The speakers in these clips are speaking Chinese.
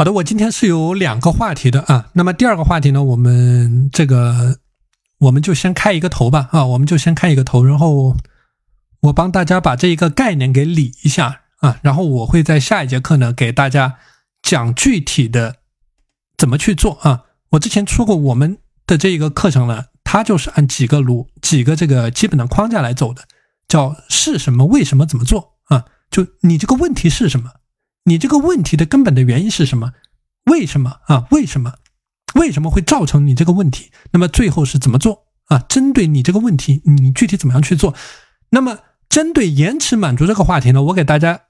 好的，我今天是有两个话题的啊。那么第二个话题呢，我们这个我们就先开一个头吧啊，我们就先开一个头，然后我帮大家把这一个概念给理一下啊，然后我会在下一节课呢给大家讲具体的怎么去做啊。我之前出过，我们的这一个课程呢，它就是按几个路、几个这个基本的框架来走的，叫是什么、为什么、怎么做啊？就你这个问题是什么？你这个问题的根本的原因是什么？为什么啊？为什么？为什么会造成你这个问题？那么最后是怎么做啊？针对你这个问题，你具体怎么样去做？那么针对延迟满足这个话题呢，我给大家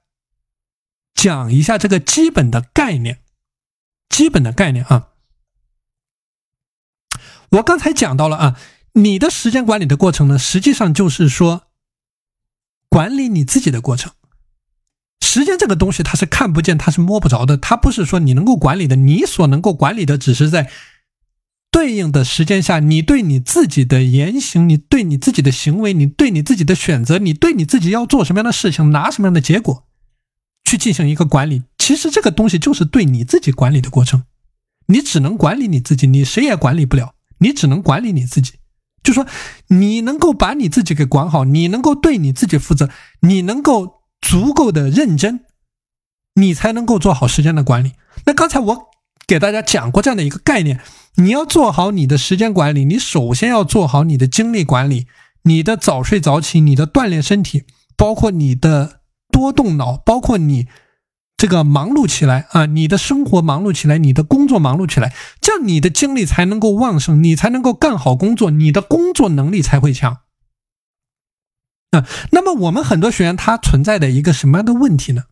讲一下这个基本的概念，基本的概念啊。我刚才讲到了啊，你的时间管理的过程呢，实际上就是说管理你自己的过程。时间这个东西，它是看不见，它是摸不着的，它不是说你能够管理的。你所能够管理的，只是在对应的时间下，你对你自己的言行，你对你自己的行为，你对你自己的选择，你对你自己要做什么样的事情，拿什么样的结果，去进行一个管理。其实这个东西就是对你自己管理的过程。你只能管理你自己，你谁也管理不了，你只能管理你自己。就说你能够把你自己给管好，你能够对你自己负责，你能够。足够的认真，你才能够做好时间的管理。那刚才我给大家讲过这样的一个概念：你要做好你的时间管理，你首先要做好你的精力管理，你的早睡早起，你的锻炼身体，包括你的多动脑，包括你这个忙碌起来啊，你的生活忙碌起来，你的工作忙碌起来，这样你的精力才能够旺盛，你才能够干好工作，你的工作能力才会强。啊，那么我们很多学员他存在的一个什么样的问题呢？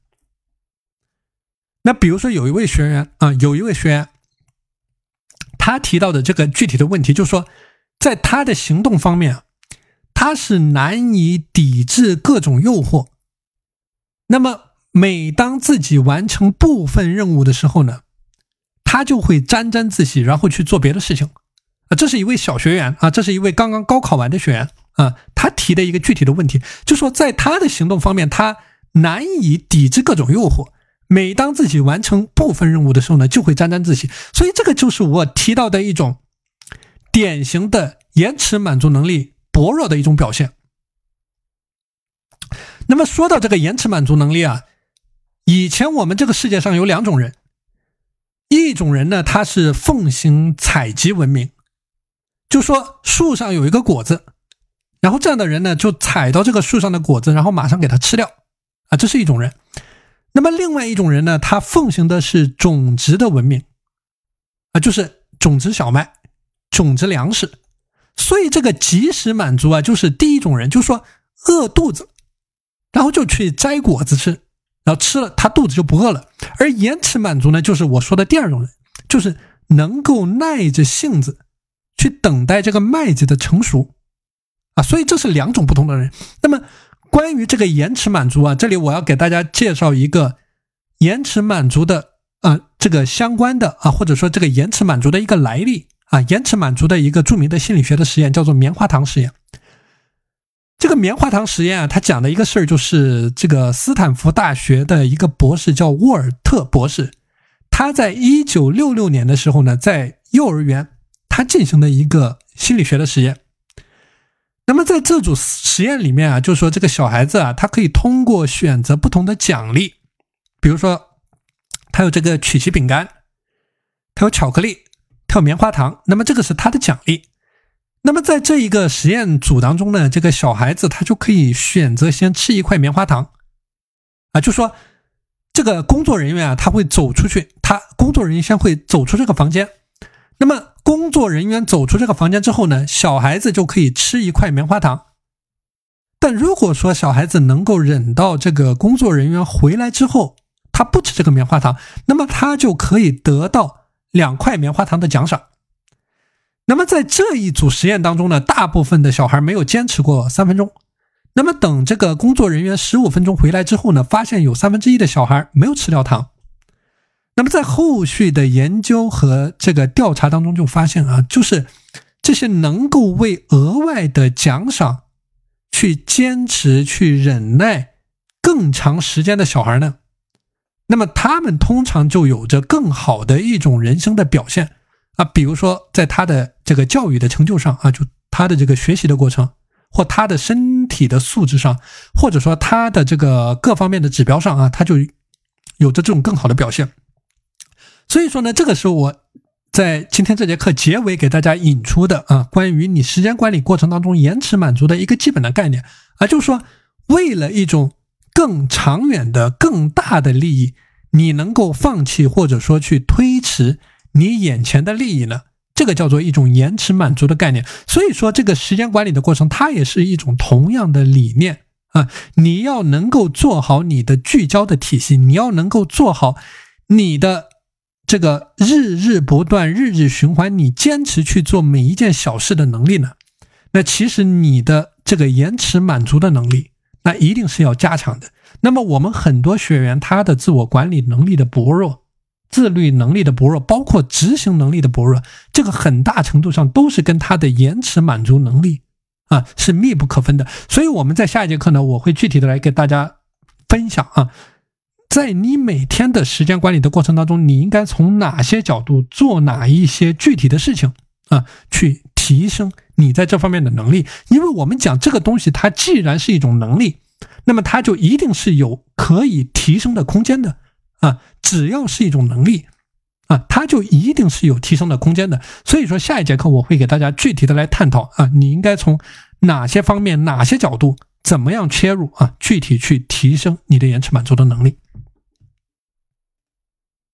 那比如说有一位学员啊，有一位学员，他提到的这个具体的问题，就是说，在他的行动方面，他是难以抵制各种诱惑。那么每当自己完成部分任务的时候呢，他就会沾沾自喜，然后去做别的事情。啊，这是一位小学员啊，这是一位刚刚高考完的学员。啊，他提的一个具体的问题，就说在他的行动方面，他难以抵制各种诱惑。每当自己完成部分任务的时候呢，就会沾沾自喜。所以这个就是我提到的一种典型的延迟满足能力薄弱的一种表现。那么说到这个延迟满足能力啊，以前我们这个世界上有两种人，一种人呢，他是奉行采集文明，就说树上有一个果子。然后这样的人呢，就采到这个树上的果子，然后马上给它吃掉，啊，这是一种人。那么另外一种人呢，他奉行的是种植的文明，啊，就是种植小麦、种植粮食。所以这个及时满足啊，就是第一种人，就是说饿肚子，然后就去摘果子吃，然后吃了他肚子就不饿了。而延迟满足呢，就是我说的第二种人，就是能够耐着性子去等待这个麦子的成熟。啊，所以这是两种不同的人。那么，关于这个延迟满足啊，这里我要给大家介绍一个延迟满足的啊，这个相关的啊，或者说这个延迟满足的一个来历啊，延迟满足的一个著名的心理学的实验叫做棉花糖实验。这个棉花糖实验啊，它讲的一个事儿就是这个斯坦福大学的一个博士叫沃尔特博士，他在一九六六年的时候呢，在幼儿园他进行的一个心理学的实验。那么在这组实验里面啊，就是说这个小孩子啊，他可以通过选择不同的奖励，比如说他有这个曲奇饼干，他有巧克力，他有棉花糖，那么这个是他的奖励。那么在这一个实验组当中呢，这个小孩子他就可以选择先吃一块棉花糖，啊，就说这个工作人员啊，他会走出去，他工作人员先会走出这个房间，那么。工作人员走出这个房间之后呢，小孩子就可以吃一块棉花糖。但如果说小孩子能够忍到这个工作人员回来之后，他不吃这个棉花糖，那么他就可以得到两块棉花糖的奖赏。那么在这一组实验当中呢，大部分的小孩没有坚持过三分钟。那么等这个工作人员十五分钟回来之后呢，发现有三分之一的小孩没有吃掉糖。那么在后续的研究和这个调查当中，就发现啊，就是这些能够为额外的奖赏去坚持、去忍耐更长时间的小孩呢，那么他们通常就有着更好的一种人生的表现啊，比如说在他的这个教育的成就上啊，就他的这个学习的过程，或他的身体的素质上，或者说他的这个各方面的指标上啊，他就有着这种更好的表现。所以说呢，这个是我在今天这节课结尾给大家引出的啊，关于你时间管理过程当中延迟满足的一个基本的概念啊，就是说为了一种。更长远的、更大的利益，你能够放弃或者说去推迟你眼前的利益呢？这个叫做一种延迟满足的概念。所以说，这个时间管理的过程，它也是一种同样的理念啊。你要能够做好你的聚焦的体系，你要能够做好你的这个日日不断、日日循环，你坚持去做每一件小事的能力呢？那其实你的这个延迟满足的能力。那一定是要加强的。那么我们很多学员他的自我管理能力的薄弱、自律能力的薄弱，包括执行能力的薄弱，这个很大程度上都是跟他的延迟满足能力啊是密不可分的。所以我们在下一节课呢，我会具体的来给大家分享啊，在你每天的时间管理的过程当中，你应该从哪些角度做哪一些具体的事情啊去。提升你在这方面的能力，因为我们讲这个东西，它既然是一种能力，那么它就一定是有可以提升的空间的啊！只要是一种能力啊，它就一定是有提升的空间的。所以说，下一节课我会给大家具体的来探讨啊，你应该从哪些方面、哪些角度，怎么样切入啊，具体去提升你的延迟满足的能力。